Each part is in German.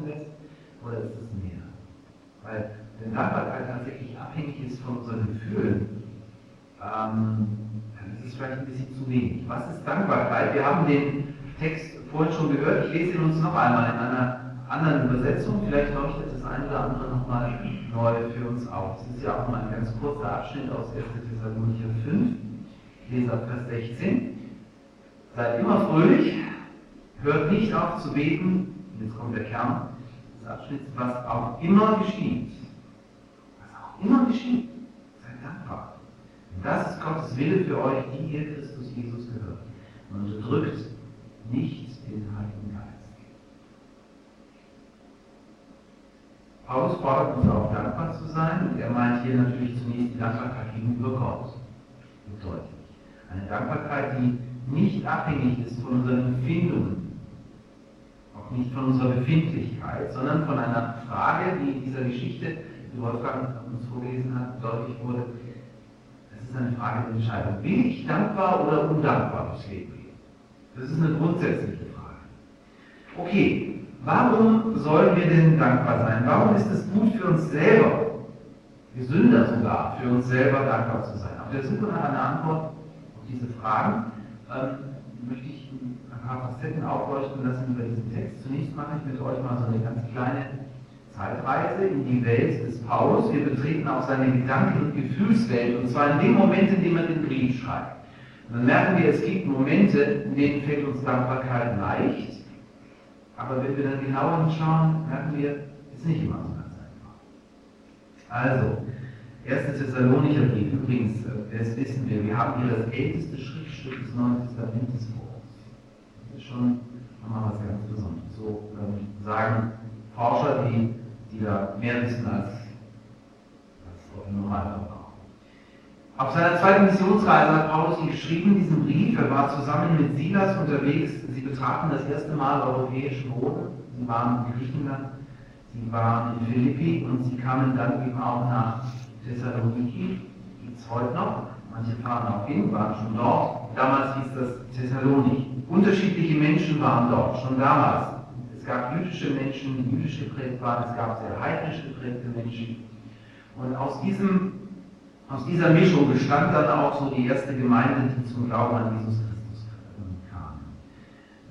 laufen lässt, oder ist es mehr? Weil wenn Dankbarkeit tatsächlich abhängig ist von unseren Gefühlen, ähm, dann ist es vielleicht ein bisschen zu wenig. Was ist Dankbarkeit? Wir haben den Text vorhin schon gehört, ich lese ihn uns noch einmal in einer anderen Übersetzung, vielleicht leuchtet das eine oder andere nochmal neu für uns auf. Das ist ja auch mal ein ganz kurzer Abschnitt aus 1. Thessalonicher 5, Leser Vers 16. Seid immer fröhlich, hört nicht auf zu beten, jetzt kommt der Kern Abschnitts, was auch immer geschieht. Was auch immer geschieht, seid dankbar. Das ist Gottes Wille für euch, die ihr Christus Jesus gehört. Und unterdrückt nicht den Heiligen Geist. Paulus fordert uns auf, dankbar zu sein, und er meint hier natürlich zunächst die Dankbarkeit gegenüber Gott. Deutlich. Eine Dankbarkeit, die nicht abhängig ist von unseren Empfindungen, auch nicht von unserer Befindlichkeit, sondern von einer Frage, die in dieser Geschichte, die Wolfgang uns vorgelesen hat, deutlich wurde. Es ist eine Frage der Entscheidung. Will ich dankbar oder undankbar durchs Leben? Das ist eine grundsätzliche Frage. Okay, warum sollen wir denn dankbar sein? Warum ist es gut für uns selber, gesünder sogar, für uns selber dankbar zu sein? Auf der Suche nach einer Antwort auf diese Fragen ähm, möchte ich ein paar Facetten aufleuchten lassen über diesen Text. Zunächst mache ich mit euch mal so eine ganz kleine Zeitreise in die Welt des Paulus. Wir betreten auch seine Gedanken- und Gefühlswelt, und zwar in dem Moment, in dem er den Brief schreibt. Dann merken wir, es gibt Momente, in denen fällt uns Dankbarkeit leicht, aber wenn wir dann genauer hinschauen, merken wir, es ist nicht immer so ganz einfach. Also, 1. Thessalonicher Brief, übrigens, äh, das wissen wir, wir haben hier das älteste Schriftstück des Neuen Testamentes vor. Das ist schon nochmal was ganz Besonderes. So ähm, sagen Forscher, die, die da mehr wissen als, als Normalverbraucher. Auf seiner zweiten Missionsreise hat Paulus ihm geschrieben, diesen Brief. Er war zusammen mit Silas unterwegs. Sie betraten das erste Mal europäischen Boden. Sie waren in Griechenland, sie waren in Philippi und sie kamen dann eben auch nach Thessaloniki. Gibt es heute noch. Manche fahren auch hin, waren schon dort. Damals hieß das Thessalonik. Unterschiedliche Menschen waren dort, schon damals. Es gab jüdische Menschen, die jüdisch geprägt waren, es gab sehr heidnisch geprägte Menschen. Und aus diesem aus dieser Mischung bestand dann auch so die erste Gemeinde, die zum Glauben an Jesus Christus kam.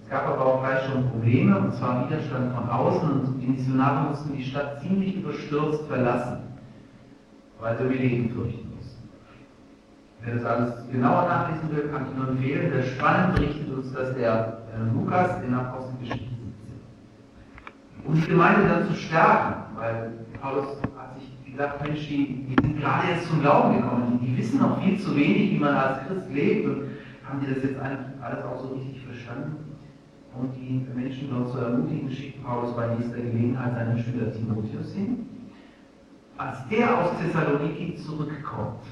Es gab aber auch gleich schon Probleme, und zwar Widerstand von außen, und die Missionare mussten die Stadt ziemlich überstürzt verlassen, weil sie ihr Leben fürchten. Wer das alles genauer nachlesen will, kann ich nur empfehlen. Der Spannend berichtet uns dass der äh, Lukas in Apostelgeschichte 17. Um die Gemeinde dann zu stärken, weil Paulus sagt, Mensch, die, die sind gerade jetzt zum Glauben gekommen, die, die, wissen noch viel zu wenig, wie man als Christ lebt und haben die das jetzt alles auch so richtig verstanden? Und die Menschen dort zu ermutigen, schickt Paulus bei nächster Gelegenheit seinen Schüler Timotheus hin. Als der aus Thessaloniki zurückkommt,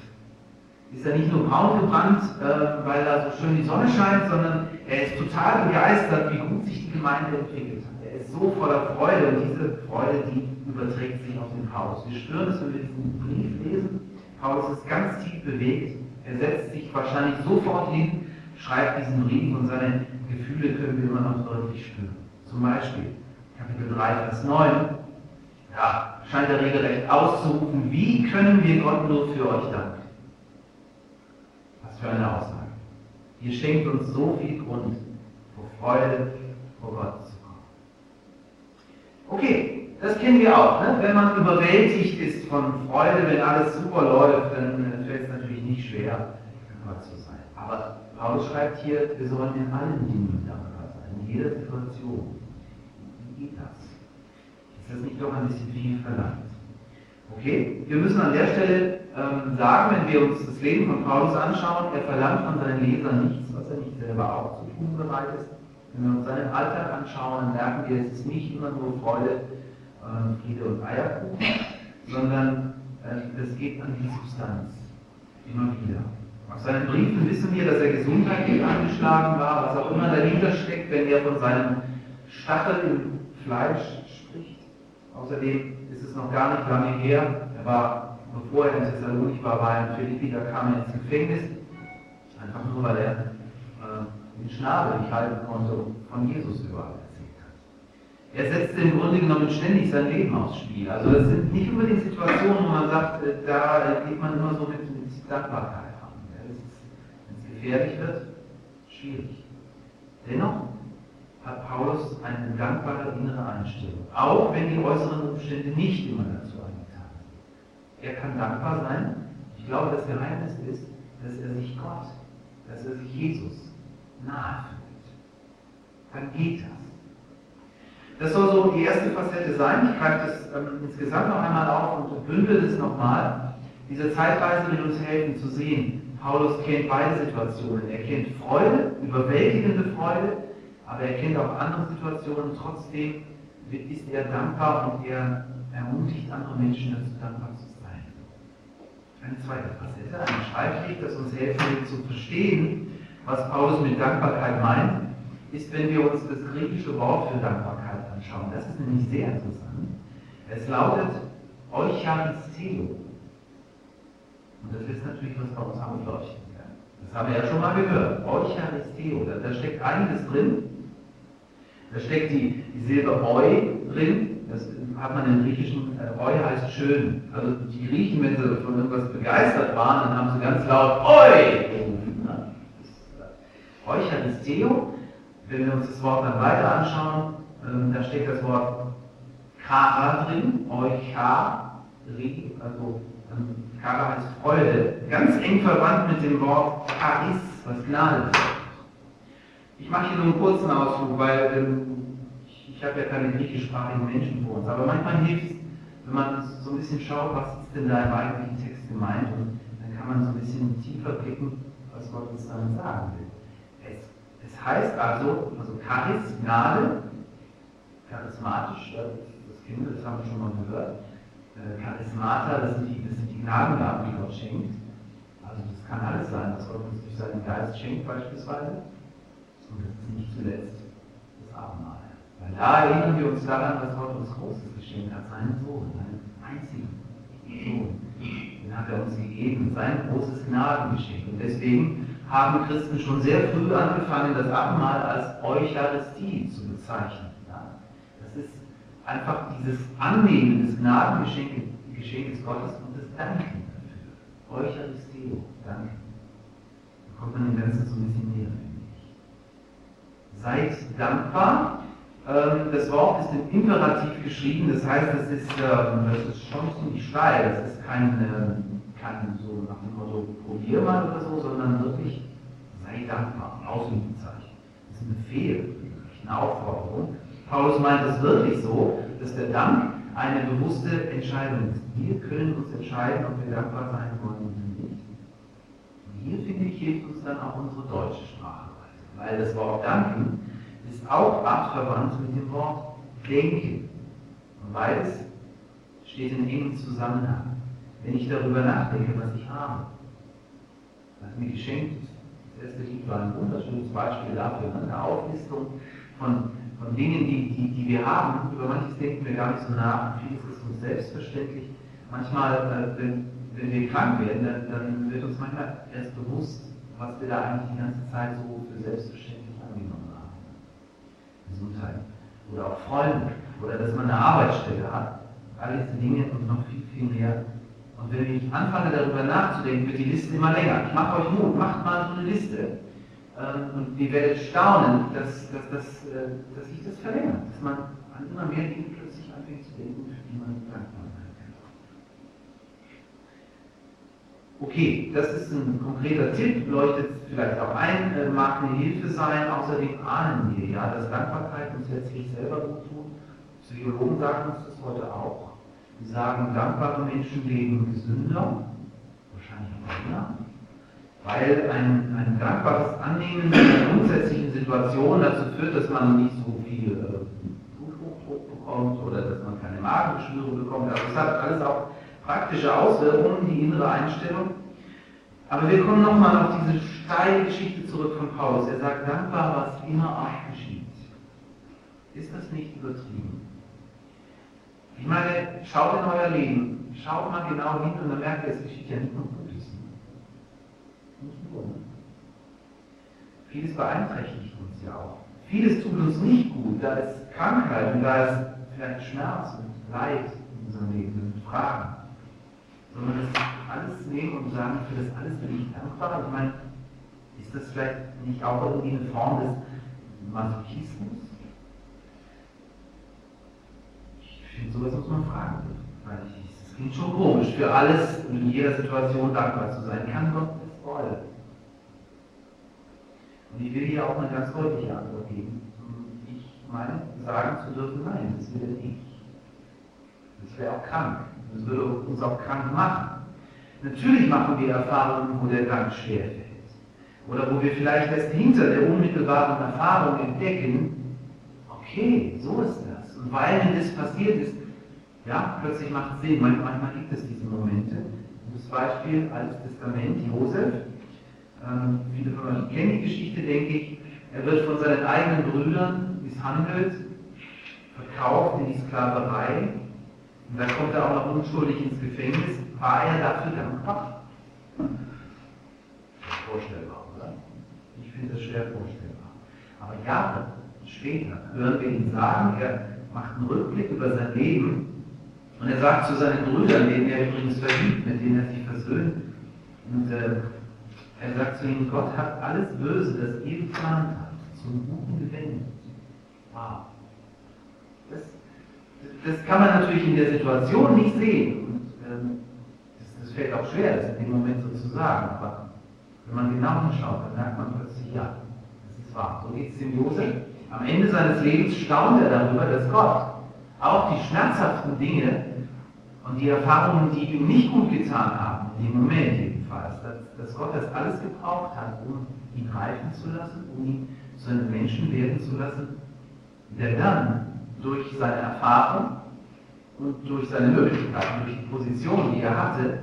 ist er nicht nur braun gebrannt, äh, weil da so schön die Sonne scheint, sondern er ist total begeistert, wie gut sich die Gemeinde entwickelt hat. Er ist so voller Freude und diese Freude, die überträgt sich auf den Paulus. Wir spüren es, wenn wir diesen Brief lesen. Paulus ist ganz tief bewegt. Er setzt sich wahrscheinlich sofort hin, schreibt diesen Brief und seine Gefühle können wir immer noch deutlich spüren. Zum Beispiel Kapitel 3, Vers 9. Da scheint er regelrecht auszurufen, wie können wir Gott nur für euch danken? Für eine Aussage. Ihr schenkt uns so viel Grund, vor Freude vor Gott zu kommen. Okay, das kennen wir auch. Ne? Wenn man überwältigt ist von Freude, wenn alles super läuft, dann fällt es natürlich nicht schwer, dankbar zu sein. Aber Paulus schreibt hier, wir sollen in allen Dingen dankbar sein, in jeder Situation. Wie geht das? Ist das nicht doch ein bisschen viel verlangt? Okay, wir müssen an der Stelle ähm, sagen, wenn wir uns das Leben von Paulus anschauen, er verlangt von seinen Lesern nichts, was er nicht selber auch zu tun bereit ist. Wenn wir uns seinen Alltag anschauen, dann merken wir, es ist nicht immer nur Freude äh, Friede und Eierkuchen, sondern äh, es geht an die Substanz. Immer wieder. Aus seinen Briefen wissen wir, dass er gesundheitlich angeschlagen war, was auch immer dahinter steckt, wenn er von seinem Stachel im Fleisch spricht. Außerdem ist es noch gar nicht lange her, er war, bevor er in Thessalonik war, war er in Philippi, da kam er ins Gefängnis, einfach nur, weil er äh, den Schnabel nicht halten konnte und von Jesus überall Er setzt im Grunde genommen ständig sein Leben aufs Spiel. Also das sind nicht unbedingt Situationen, wo man sagt, äh, da geht man immer so mit, mit Dankbarkeit an. Wenn es gefährlich wird, schwierig. Dennoch hat Paulus eine dankbare innere Einstellung, auch wenn die äußeren Umstände nicht immer dazu sind. Er kann dankbar sein. Ich glaube, das Geheimnis ist, dass er sich Gott, dass er sich Jesus nahe fühlt. Dann geht das. Das soll so die erste Facette sein. Ich greife das ähm, insgesamt noch einmal auf und bündel es nochmal. Diese Zeitweise will uns helfen zu sehen, Paulus kennt beide Situationen. Er kennt Freude, überwältigende Freude, aber er kennt auch andere Situationen. Trotzdem ist er dankbar und er ermutigt andere Menschen dazu, dankbar zu sein. Eine zweite Facette, ein Schreibweg, das uns helfen will zu verstehen, was Paulus mit Dankbarkeit meint, ist, wenn wir uns das griechische Wort für Dankbarkeit anschauen. Das ist nämlich sehr interessant. Es lautet Eucharisteo. Und das ist natürlich was bei uns aufleuchten kann. Das haben wir ja schon mal gehört. Eucharisteo, da, da steckt einiges drin. Da steckt die, die Silbe Eu drin. Das hat man im Griechischen, äh, Eu heißt schön. Also die Griechen, wenn sie von irgendwas begeistert waren, dann haben sie ganz laut Eu gerufen. Ne? Äh, Eucharisteo, wenn wir uns das Wort dann weiter anschauen, ähm, da steckt das Wort Chara drin, Euchari, also ähm, Chara heißt Freude, ganz eng verwandt mit dem Wort Charis, was Gnade bedeutet. Ich mache hier nur einen kurzen Ausflug, weil ähm, ich, habe ja keine griechischsprachigen Menschen vor uns, aber manchmal hilft es, wenn man so ein bisschen schaut, was ist denn da im eigentlichen Text gemeint und dann kann man so ein bisschen tiefer blicken, was Gott uns damit sagen will. Es, es heißt also, also Charis, Gnade, charismatisch, das wir, das haben wir schon mal gehört. Äh, Charismata, das sind, die, das sind die Gnadengaben, die Gott schenkt. Also das kann alles sein, was Gott uns durch seinen Geist schenkt beispielsweise. Und das ist nicht zuletzt das Abendmahl. Weil da erinnern wir uns daran, dass Gott uns Großes geschenkt hat, seinen Sohn, seinen einzigen Sohn. Den hat er uns gegeben, sein großes Gnadengeschenk. Und deswegen haben Christen schon sehr früh angefangen, das Abendmahl als Eucharistie zu bezeichnen einfach dieses Annehmen des Gnadengeschenkes Gottes und das Danken dafür. Eucharisteo, Danke. Da kommt man dem Ganzen so ein bisschen näher, finde ich. Seid dankbar. Ähm, das Wort ist im Imperativ geschrieben, das heißt, das ist, ähm, das ist schon ziemlich steil. Das ist kein, ähm, kein so nach dem Motto, probier mal oder so, sondern wirklich, sei dankbar. Ausrufezeichen. Das ist ein Befehl, eine Aufforderung. Paulus meint es wirklich so, dass der Dank eine bewusste Entscheidung ist. Wir können uns entscheiden, ob wir dankbar sein wollen oder nicht. Und hier, finde ich, hilft uns dann auch unsere deutsche Sprache Weil das Wort danken auch artverwandt mit dem Wort denken. Und beides steht in engem Zusammenhang. Wenn ich darüber nachdenke, was ich habe, was mir geschenkt ist, das erste Lied war ein wunderschönes Beispiel dafür, eine Auflistung von von Dingen, die, die, die wir haben, über manches denken wir gar nicht so nach vieles ist uns selbstverständlich. Manchmal, äh, wenn, wenn wir krank werden, dann, dann, wird uns manchmal erst bewusst, was wir da eigentlich die ganze Zeit so für selbstverständlich. Gesundheit oder auch Freunde oder dass man eine Arbeitsstelle hat. All diese Dinge und noch viel, viel mehr. Und wenn ich anfange darüber nachzudenken, wird die Liste immer länger. Ich mache euch Mut, macht mal so eine Liste ähm, und ihr werdet staunen, dass, dass, dass, äh, dass sich das verlängert, dass man an immer mehr Dinge plötzlich anfängt zu denken, für die man dankbar sein kann. Okay, das ist ein konkreter Tipp, leuchtet vielleicht auch ein, äh, mag eine Hilfe sein. Außerdem ahnen wir ja, dass Dankbarkeit uns letztlich selber gut tut. Psychologen sagen uns das heute auch. Die sagen, dankbare Menschen leben gesünder, wahrscheinlich auch länger weil ein, ein dankbares Annehmen der grundsätzlichen Situation dazu führt, dass man nicht so viel äh, Bluthochdruck bekommt oder dass man keine Magengeschwüre bekommt. Also es hat alles auch praktische Auswirkungen, die innere Einstellung. Aber wir kommen nochmal auf diese steile Geschichte zurück von Paulus. Er sagt, dankbar, was immer auch geschieht. Ist das nicht übertrieben? Ich meine, schaut in euer Leben, schaut mal genau hin und dann merkt ihr, es geschieht ja nicht nur Vieles beeinträchtigt uns ja auch. vieles tut uns nicht gut, da ist Krankheit und da ist vielleicht Schmerz und Leid in unserem Leben und Fragen. Sondern das alles nehmen und sagen, für das alles bin ich dankbar. Ich meine, ist das vielleicht nicht auch irgendwie eine Form des Masochismus? Ich finde, sowas muss man fragen. Weil es klingt schon komisch, für alles und in jeder Situation dankbar zu sein. Kann Gott das wollen? Und ich will hier auch eine ganz deutliche Antwort geben. Ich meine, sagen zu dürfen, nein, das will er nicht. Das wäre auch krank. Das würde uns auch krank machen. Natürlich machen wir Erfahrungen, wo der Dank schwerfällt. Oder wo wir vielleicht erst hinter der unmittelbaren Erfahrung entdecken, okay, so ist das. Und weil mir das passiert ist, ja, plötzlich macht es Sinn. Manchmal gibt es diese Momente. Das Beispiel, Altes Testament, Josef. Ähm, viele von euch kennen die Geschichte, denke ich. Er wird von seinen eigenen Brüdern misshandelt, verkauft in die Sklaverei. Und dann kommt er auch noch unschuldig ins Gefängnis. War er dafür dankbar? Vorstellbar, oder? Ich finde das schwer vorstellbar. Aber Jahre später hören wir ihn sagen, er macht einen Rückblick über sein Leben und er sagt zu seinen Brüdern, denen er übrigens verliebt, mit denen er sich versöhnt, und äh, er sagt zu ihnen, Gott hat alles Böse, das ihr geplant habt, zum Guten gewendet. Wow. Das, das kann man natürlich in der Situation nicht sehen. Und ähm, das, das, fällt auch schwer, das in dem Moment so zu sagen. Aber wenn man genau hinschaut, dann merkt man plötzlich, ja, das ist wahr. So geht es dem Josef. Am Ende seines Lebens staunt er darüber, dass Gott auch die schmerzhaften Dinge und die Erfahrungen, die ihm nicht gut getan haben, in dem Moment jedenfalls, dass, dass Gott das alles gebraucht hat, um ihn reifen zu lassen, um ihn zu einem Menschen werden zu lassen, der dann durch seine Erfahrung und durch seine Möglichkeiten, durch die Position, die er hatte,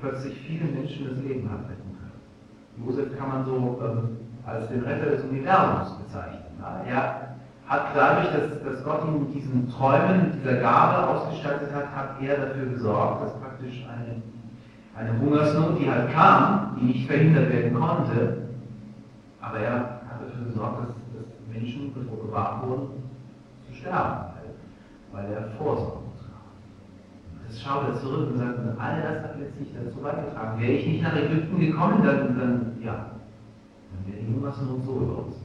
plötzlich viele Menschen das Leben hat retten können. Josef kann man so ähm, als den Retter des Universums bezeichnen. Ja? Er hat dadurch, dass, dass Gott ihn mit diesen Träumen, mit dieser Gabe ausgestattet hat, hat er dafür gesorgt, dass praktisch eine, eine Hungersnot, die halt kam, die nicht verhindert werden konnte, aber er hat dafür gesorgt, dass, dass Menschen, bevor bewahrt wurden, sterben, weil, er Vorsorge traf. Das schaut er zurück und sagt, all das hat letztlich dazu beigetragen. Wäre ich nicht nach Ägypten gekommen, dann, dann ja, dann wäre die Hungersnot so über uns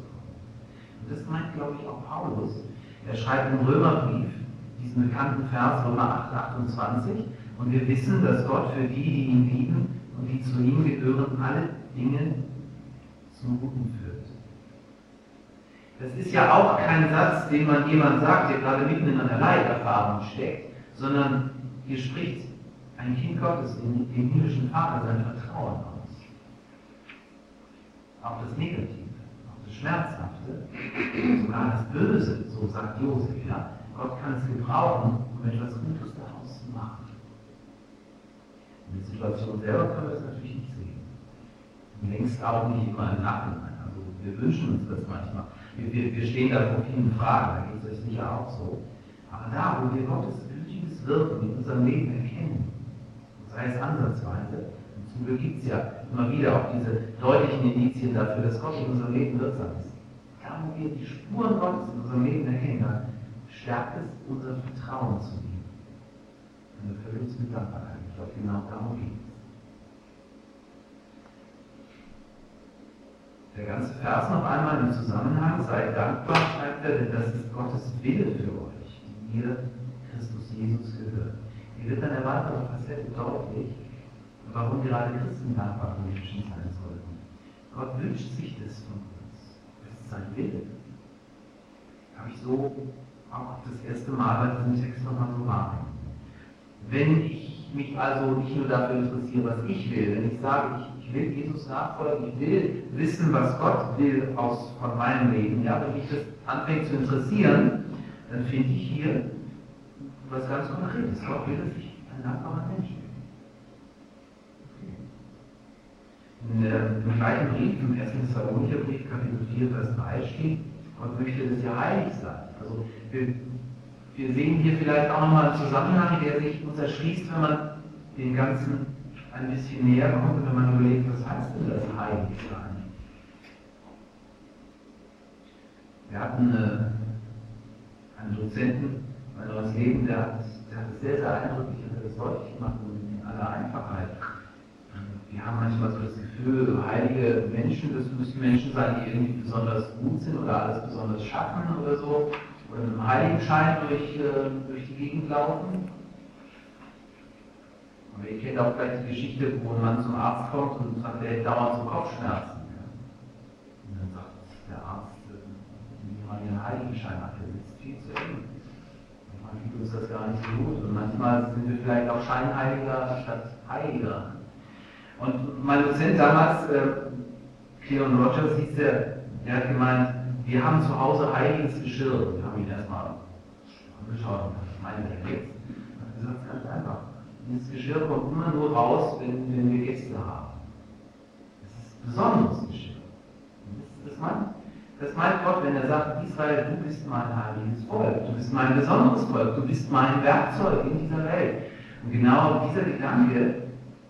das meint, glaube ich, auch Paulus. Er schreibt im Römerbrief diesen bekannten Vers Römer 8, 28 und wir wissen, dass Gott für die, die ihn lieben und die zu ihm gehören, alle Dinge zum Guten führt. Das ist ja auch kein Satz, den man jemand sagt, der gerade mitten in einer Leiterfahrung steckt, sondern hier spricht ein Kind Gottes, dem, dem himmlischen Vater, sein Vertrauen aus. Auch das Negative. Schmerzhafte, sogar das Böse, so sagt Josef, ja. Gott kann es gebrauchen, um etwas Gutes daraus zu machen. In der Situation selber können wir es natürlich nicht sehen. Längst auch nicht immer im Nachhinein. Also wir wünschen uns das manchmal. Wir, wir, stehen da vor vielen Fragen, da geht es euch sicher auch so. Aber da, wo wir Gottes gütiges Wirken in unserem Leben erkennen, sei es ansatzweise, zum Glück gibt es ja immer wieder auch diese deutlichen Indizien dafür, dass Gott in unserem Leben wirksam ist. Da, wo wir die Spuren Gottes in unserem Leben erkennen, dann stärkt es unser Vertrauen zu ihm. Und erfüllt uns mit Dankbarkeit. Ich glaube, genau darum geht es. Der ganze Vers noch einmal im Zusammenhang, seid dankbar, schreibt er, denn das ist Gottes Wille für euch, die ihr Christus Jesus gehört. Hier wird dann eine weitere Facette deutlich, warum gerade Christen dankbare Menschen sein sollten. Gott wünscht sich das von uns. Das ist sein Wille. Habe ich so auch das erste Mal bei diesem Text nochmal so wahrgenommen. Wenn ich mich also nicht nur dafür interessiere, was ich will, wenn ich sage, ich, will Jesus nachfolgen, ich will wissen, was Gott will aus, von meinem Leben, ja, wenn mich das anfängt zu interessieren, dann finde ich hier was ganz Konkretes. Gott will, dass ich ein dankbarer Mensch bin. in im gleichen Brief, im 1. Thessalonicher Brief, Kapitel 4, Vers 3 steht, Gott möchte, dass ihr heilig seid. Also wir, wir sehen hier vielleicht auch nochmal einen Zusammenhang, der sich uns erschließt, wenn man dem Ganzen ein bisschen näher kommt wenn man überlegt, was heißt denn das heilig? Wir hatten äh, einen Dozenten, mein neues Leben, der hat, der hat es sehr, sehr eindrücklich und das deutlich gemacht in aller Einfachheit. Wir haben manchmal so das Gefühl, heilige Menschen, das müssen Menschen sein, die irgendwie besonders gut sind oder alles besonders schaffen oder so, oder mit einem Heiligenschein durch, äh, durch die Gegend laufen. Aber ihr kennt auch vielleicht die Geschichte, wo ein Mann zum Arzt kommt und sagt, er dauernd so Kopfschmerzen. Und dann sagt der Arzt, wie man ihren Heiligenschein hat, der sitzt viel zu eng. Manchmal uns das gar nicht so gut. Und manchmal sind wir vielleicht auch Scheinheiliger statt Heiliger. Und mein Dozent damals, äh, Rogers, hieß der, der hat gemeint, wir haben zu Hause heiliges Geschirr. Wir haben ihn erstmal angeschaut und was meinen wir jetzt? Er hat gesagt, ganz einfach. Dieses Geschirr kommt immer nur raus, wenn, wenn wir Gäste haben. Das ist besonderes Geschirr. Das, das, meint, das meint Gott, wenn er sagt, Israel, du bist mein heiliges Volk, du bist mein besonderes Volk, du bist mein Werkzeug in dieser Welt. Und genau dieser Gedanke,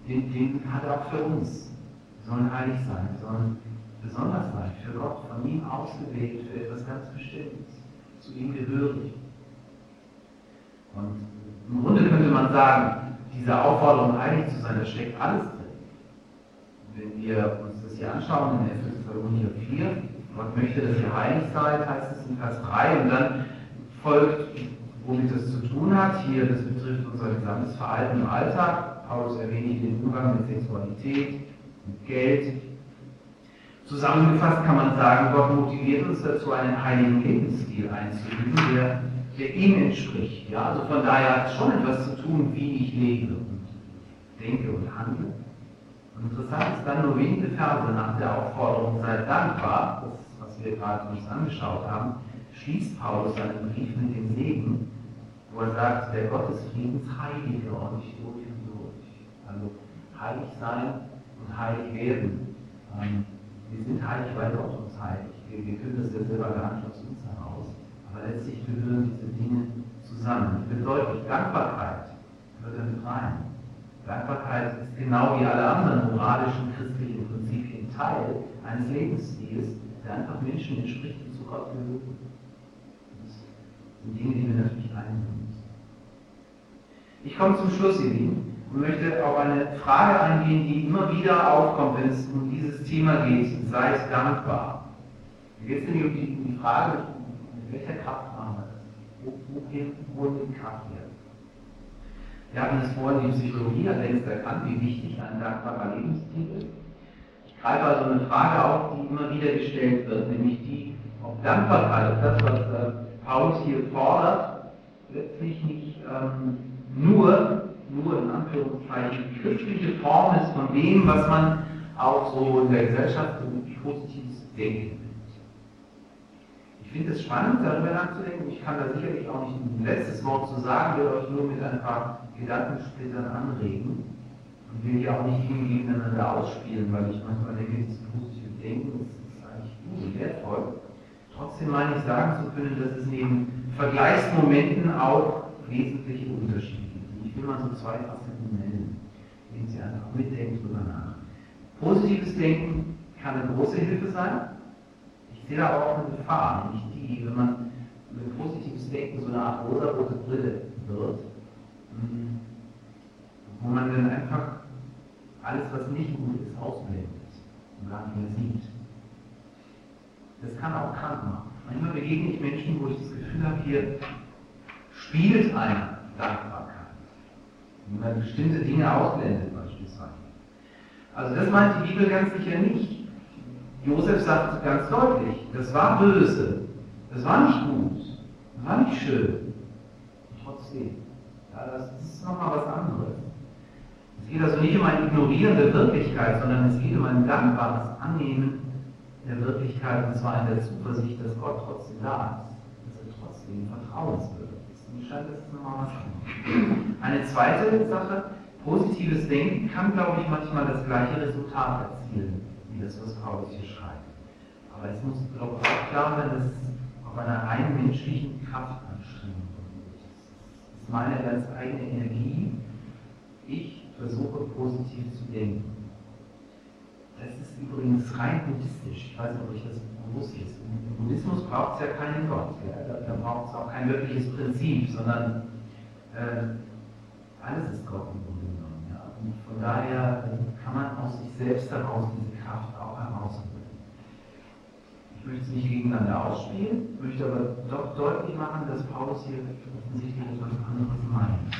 den, den hat er auch für uns. Wir sollen heilig sein, wir sollen besonders sein, für Gott, von ihm ausgewählt, für etwas ganz Bestimmtes, zu ihm gehörig. Und im Grunde könnte man sagen, diese Aufforderung, heilig zu sein, da steckt alles drin. Wenn wir uns das hier anschauen in Thessalonicher 4, Gott möchte, dass ihr heilig seid, heißt es in Vers 3, und dann folgt, womit das zu tun hat. Hier, das betrifft unser gesamtes Verhalten im Alltag. Paulus erwähnt den Umgang mit Sexualität, mit Geld. Zusammengefasst kann man sagen, Gott motiviert uns dazu, einen heiligen Lebensstil einzuüben, der der ihm entspricht. Ja? Also von daher hat es schon etwas zu tun, wie ich lebe und denke und handle. Und interessant ist dann nur wenige Verse nach der Aufforderung, seid dankbar, das, was wir gerade uns angeschaut haben, schließt Paulus seinen Brief mit dem Segen, wo er sagt, der Gott des Friedens heilige euch durch und durch. Also heilig sein und heilig werden. Ähm, wir sind heilig, weil Gott uns heilig. Wir, wir können das ja selber gar nicht aus uns letztlich gehören diese Dinge zusammen. Ich will deutlich, Dankbarkeit wird rein. Dankbarkeit ist genau wie alle anderen moralischen christlichen Prinzipien Teil eines Lebensstils, der einfach Menschen entspricht, die zu Gott gehören. Das sind Dinge, die wir natürlich einnehmen müssen. Ich komme zum Schluss, ihr Lieben, und möchte auf eine Frage eingehen, die immer wieder aufkommt, wenn es um dieses Thema geht. Seid dankbar. Hier geht es nämlich um die Frage, mit welcher Kraft machen wir das? Wo, wohin wir die Kraft her? Wir hatten es vorhin, die Psychologie hat längst erkannt, wie wichtig ein dankbarer Lebensstil ist. Ich greife also eine Frage auf, die immer wieder gestellt wird, nämlich die, ob Dankbarkeit, ob das, was äh, Paulus hier fordert, letztlich nicht ähm, nur, nur in Anführungszeichen, christliche Form ist von dem, was man auch so in der Gesellschaft so positives Denken ich finde es spannend, darüber nachzudenken. Ich kann da sicherlich auch nicht ein letztes Wort zu sagen, will euch nur mit ein paar Gedankensplittern anregen und will hier auch nicht gegeneinander ausspielen, weil ich manchmal denke, dieses positive Denken ist, eigentlich und wertvoll. Trotzdem meine ich sagen zu können, dass es neben Vergleichsmomenten auch wesentliche Unterschiede gibt. Ich will mal so zwei Facetten nennen, indem Sie einfach mitdenken drüber nach. Positives Denken kann eine große Hilfe sein, sehe da auch eine Gefahr, nämlich die, wenn man mit positives Denken so eine Art rosa-rote Brille wird, hm, wo man dann einfach alles, was nicht gut ist, ausblendet und gar nicht mehr sieht. Das kann auch krank machen. Manchmal begegne ich Menschen, wo ich das Gefühl habe, hier spielt eine Dankbarkeit. Wenn man bestimmte Dinge ausblendet beispielsweise. Also das meint die Bibel ganz sicher nicht. Josef sagt ganz deutlich, das war böse, das war nicht gut, das war nicht schön. trotzdem, ja, das ist nochmal was anderes. Es geht also nicht um ein Ignorieren der Wirklichkeit, sondern es geht um ein dankbares Annehmen der Wirklichkeit, und zwar in der Zuversicht, dass Gott trotzdem da ist, dass er trotzdem vertrauenswürdig ist. Mir scheint das nochmal was anderes. Eine zweite Sache, positives Denken kann, glaube ich, manchmal das gleiche Resultat erzielen das, was Paulus hier schreibt. Aber es muss, glaube ich, auch klar sein, dass es auf einer rein menschlichen Kraftanstrengung beruht. Es ist meine ganz eigene Energie. Ich versuche positiv zu denken. Das ist übrigens rein buddhistisch. Ich weiß nicht, ob euch das bewusst ist. Im Buddhismus braucht es ja keinen Gott, ja? da, braucht es auch kein wirkliches Prinzip, sondern äh, alles ist Gott im. Ja? Und von daher kann man aus sich selbst heraus diese Kraft auch herausholen. Ich möchte es nicht gegeneinander ausspielen, möchte aber doch deutlich machen, dass Paulus hier offensichtlich etwas anderes meint.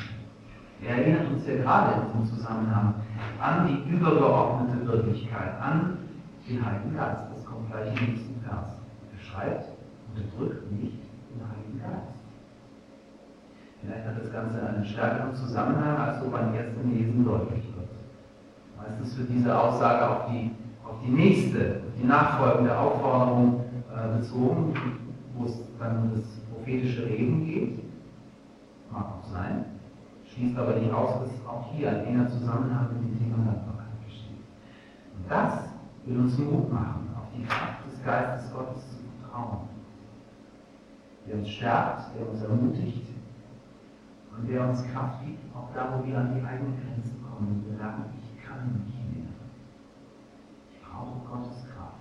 Er erinnert uns ja gerade in diesem Zusammenhang an die übergeordnete Wirklichkeit, an den Heiligen Geist. Das kommt gleich im nächsten Vers. Er schreibt, unterdrückt nicht den Heiligen Geist. Vielleicht hat das Ganze einen stärkeren Zusammenhang, als so beim ersten Lesen deutlich wird. Meistens wird diese Aussage auf die, auf die nächste, die nachfolgende Aufforderung äh, bezogen, wo es dann um das prophetische Reden geht. Mag auch sein schließt aber nicht aus, dass auch hier ein enger Zusammenhang mit dem Thema Dankbarkeit besteht. Und das will uns Mut machen, auf die Kraft des Geistes Gottes zu vertrauen, der uns stärkt, der uns ermutigt und der uns Kraft gibt, auch da, wo wir an die eigenen Grenzen kommen wir sagen, ich kann nicht mehr. Ich brauche Gottes Kraft.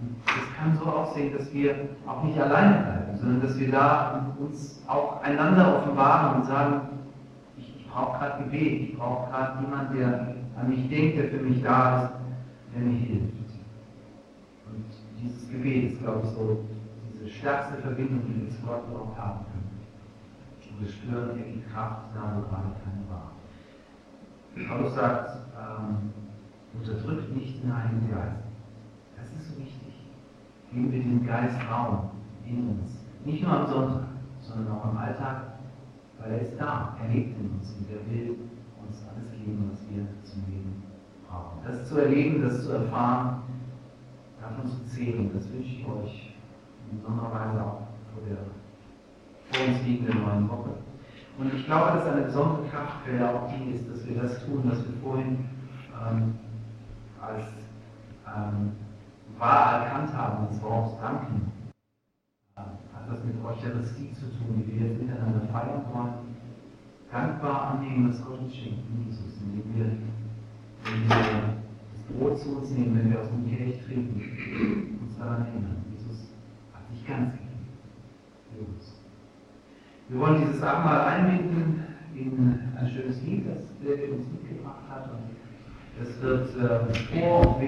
Und es kann so aussehen, dass wir auch nicht alleine bleiben, sondern dass wir da uns auch einander offenbaren und sagen, brauche gerade Gebet, ich brauche gerade jemanden, der an mich denkt, der für mich da ist, der mir hilft. Und dieses Gebet ist, glaube ich, so diese stärkste Verbindung, die wir zu Gott überhaupt haben können. Und wir spüren die Kraft da, wo gerade keine war. Paulus sagt, ähm, unterdrückt nicht den Heiligen Geist. Das ist so wichtig. Geben wir dem Geist Raum in uns. Nicht nur am Sonntag, sondern auch im Alltag weil er ist da, er lebt in uns und er will uns alles geben, was wir zum Leben brauchen. Das zu erleben, das zu erfahren, davon zu zählen, das wünsche ich euch in besonderer Weise auch vor der vor uns liegenden neuen Woche. Und ich glaube, dass eine besondere Kraftquelle auch die ist, dass wir das tun, was wir vorhin ähm, als ähm, wahr erkannt haben, das Wort danken das mit Eucharistie zu tun, die wir jetzt miteinander feiern wollen. Dankbar annehmen, was Gott uns schenkt Jesus, indem wir, wenn wir das Brot zu uns nehmen, wenn wir aus dem Kelch trinken, uns daran erinnern, Jesus hat sich ganz gegeben uns. Wir wollen dieses Abendmahl einbinden in ein schönes Lied, das der uns mitgebracht hat. Und es wird äh, vor